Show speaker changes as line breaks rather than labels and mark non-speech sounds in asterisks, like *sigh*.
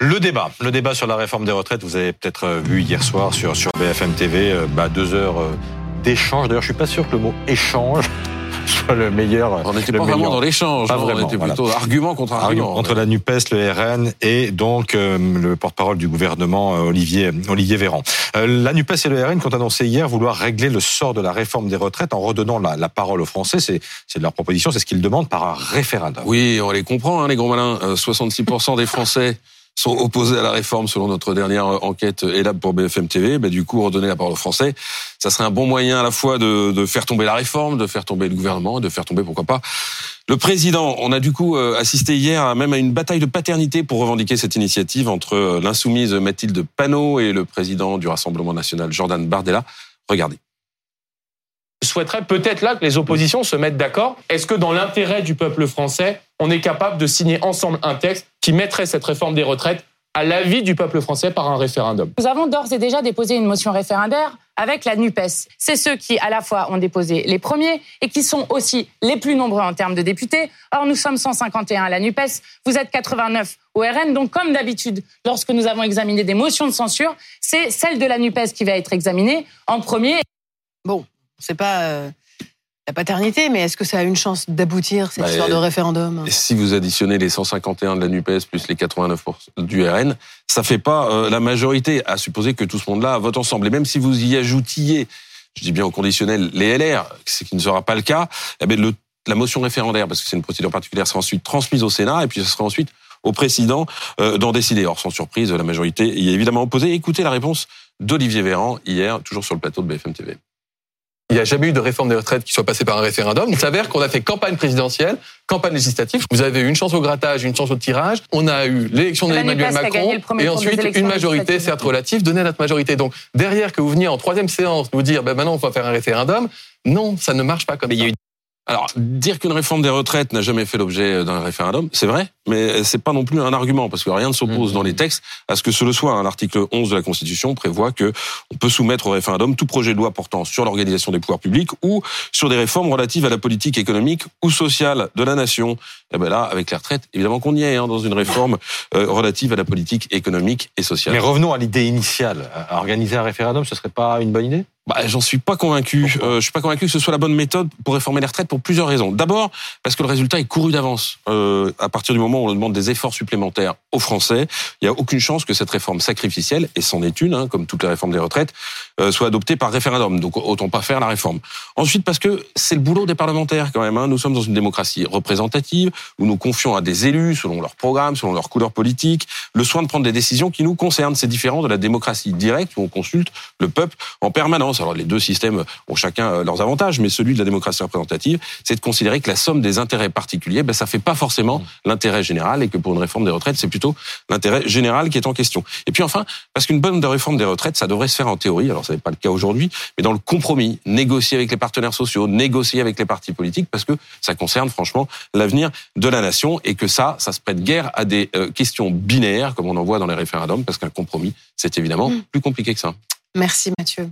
Le débat, le débat sur la réforme des retraites, vous avez peut-être euh, vu hier soir sur, sur BFM TV, euh, bah, deux heures euh, d'échange. D'ailleurs, je suis pas sûr que le mot échange *laughs* soit le meilleur.
On n'était pas vraiment
meilleur.
dans l'échange, hein,
vraiment,
on était
voilà.
plutôt argument contre argument.
entre la NUPES, le RN et donc euh, le porte-parole du gouvernement, euh, Olivier, Olivier Véran. Euh, la NUPES et le RN qui ont annoncé hier vouloir régler le sort de la réforme des retraites en redonnant la, la parole aux Français. C'est leur proposition, c'est ce qu'ils demandent par un référendum.
Oui, on les comprend, hein, les gros malins. Euh, 66% des Français sont opposés à la réforme selon notre dernière euh, enquête ELAB pour BFM TV. Ben, du coup, redonner la parole aux Français, ça serait un bon moyen à la fois de, de faire tomber la réforme, de faire tomber le gouvernement, de faire tomber, pourquoi pas, le président. On a du coup euh, assisté hier à, même à une bataille de paternité pour revendiquer cette initiative entre euh, l'insoumise Mathilde Panot et le président du Rassemblement national, Jordan Bardella. Regardez.
Je souhaiterais peut-être là que les oppositions se mettent d'accord. Est-ce que dans l'intérêt du peuple français, on est capable de signer ensemble un texte qui mettrait cette réforme des retraites à l'avis du peuple français par un référendum
Nous avons d'ores et déjà déposé une motion référendaire avec la NUPES. C'est ceux qui, à la fois, ont déposé les premiers et qui sont aussi les plus nombreux en termes de députés. Or, nous sommes 151 à la NUPES, vous êtes 89 au RN. Donc, comme d'habitude, lorsque nous avons examiné des motions de censure, c'est celle de la NUPES qui va être examinée en premier.
Bon, c'est pas euh, la paternité, mais est-ce que ça a une chance d'aboutir, cette
Bah,
histoire de référendum?
si vous additionnez les 151 de la NUPES plus les 89 du RN, ça fait pas euh, la majorité, à supposer que tout ce monde-là vote ensemble. Et même si vous y ajoutiez, je dis bien au conditionnel, les LR, ce qui ne sera pas le cas, eh bien, le- la motion référendaire, parce que c'est une procédure particulière, sera ensuite transmise au Sénat, et puis ce sera ensuite au président euh, d'en décider. Or, sans surprise, la majorité y est évidemment opposée. Écoutez la réponse d'Olivier Véran hier, toujours sur le plateau de BFM TV.
Il n'y a jamais eu de réforme des retraites qui soit passée par un référendum. Il s'avère qu'on a fait campagne présidentielle, campagne législative. Vous avez eu une chance au grattage, une chance au tirage. On a eu l'élection d'Emmanuel
a
Macron et ensuite une majorité, certes relative, donnée à notre majorité. Donc derrière que vous veniez en troisième séance nous dire, ben maintenant on va faire un référendum. Non, ça ne marche pas comme ça.
Alors, dire qu'une réforme des retraites n'a jamais fait l'objet d'un référendum, c'est vrai, mais c'est pas non plus un argument, parce que rien ne s'oppose dans les textes à ce que ce le soit. hein. L'article 11 de la Constitution prévoit que on peut soumettre au référendum tout projet de loi portant sur l'organisation des pouvoirs publics ou sur des réformes relatives à la politique économique ou sociale de la nation. Et ben là, avec les retraites, évidemment qu'on y est, hein, dans une réforme euh, relative à la politique économique et sociale.
Mais revenons à l'idée initiale. À Organiser un référendum, ce serait pas une bonne idée?
Bah, j'en suis pas convaincu. Euh, je suis pas convaincu que ce soit la bonne méthode pour réformer les retraites pour plusieurs raisons. D'abord, parce que le résultat est couru d'avance. Euh, à partir du moment où on demande des efforts supplémentaires aux Français, il n'y a aucune chance que cette réforme sacrificielle, et c'en est une, hein, comme toutes les réformes des retraites, euh, soit adoptée par référendum. Donc autant pas faire la réforme. Ensuite, parce que c'est le boulot des parlementaires quand même. Hein. Nous sommes dans une démocratie représentative où nous confions à des élus, selon leur programme, selon leur couleur politique, le soin de prendre des décisions qui nous concernent. C'est différent de la démocratie directe où on consulte le peuple en permanence. Alors les deux systèmes ont chacun euh, leurs avantages, mais celui de la démocratie représentative, c'est de considérer que la somme des intérêts particuliers, ben, ça fait pas forcément l'intérêt général et que pour une réforme des retraites, c'est plutôt l'intérêt général qui est en question. Et puis enfin, parce qu'une bonne réforme des retraites, ça devrait se faire en théorie, alors ça n'est pas le cas aujourd'hui, mais dans le compromis, négocier avec les partenaires sociaux, négocier avec les partis politiques, parce que ça concerne franchement l'avenir de la nation et que ça, ça se prête guère à des euh, questions binaires, comme on en voit dans les référendums, parce qu'un compromis, c'est évidemment plus compliqué que ça.
Merci Mathieu.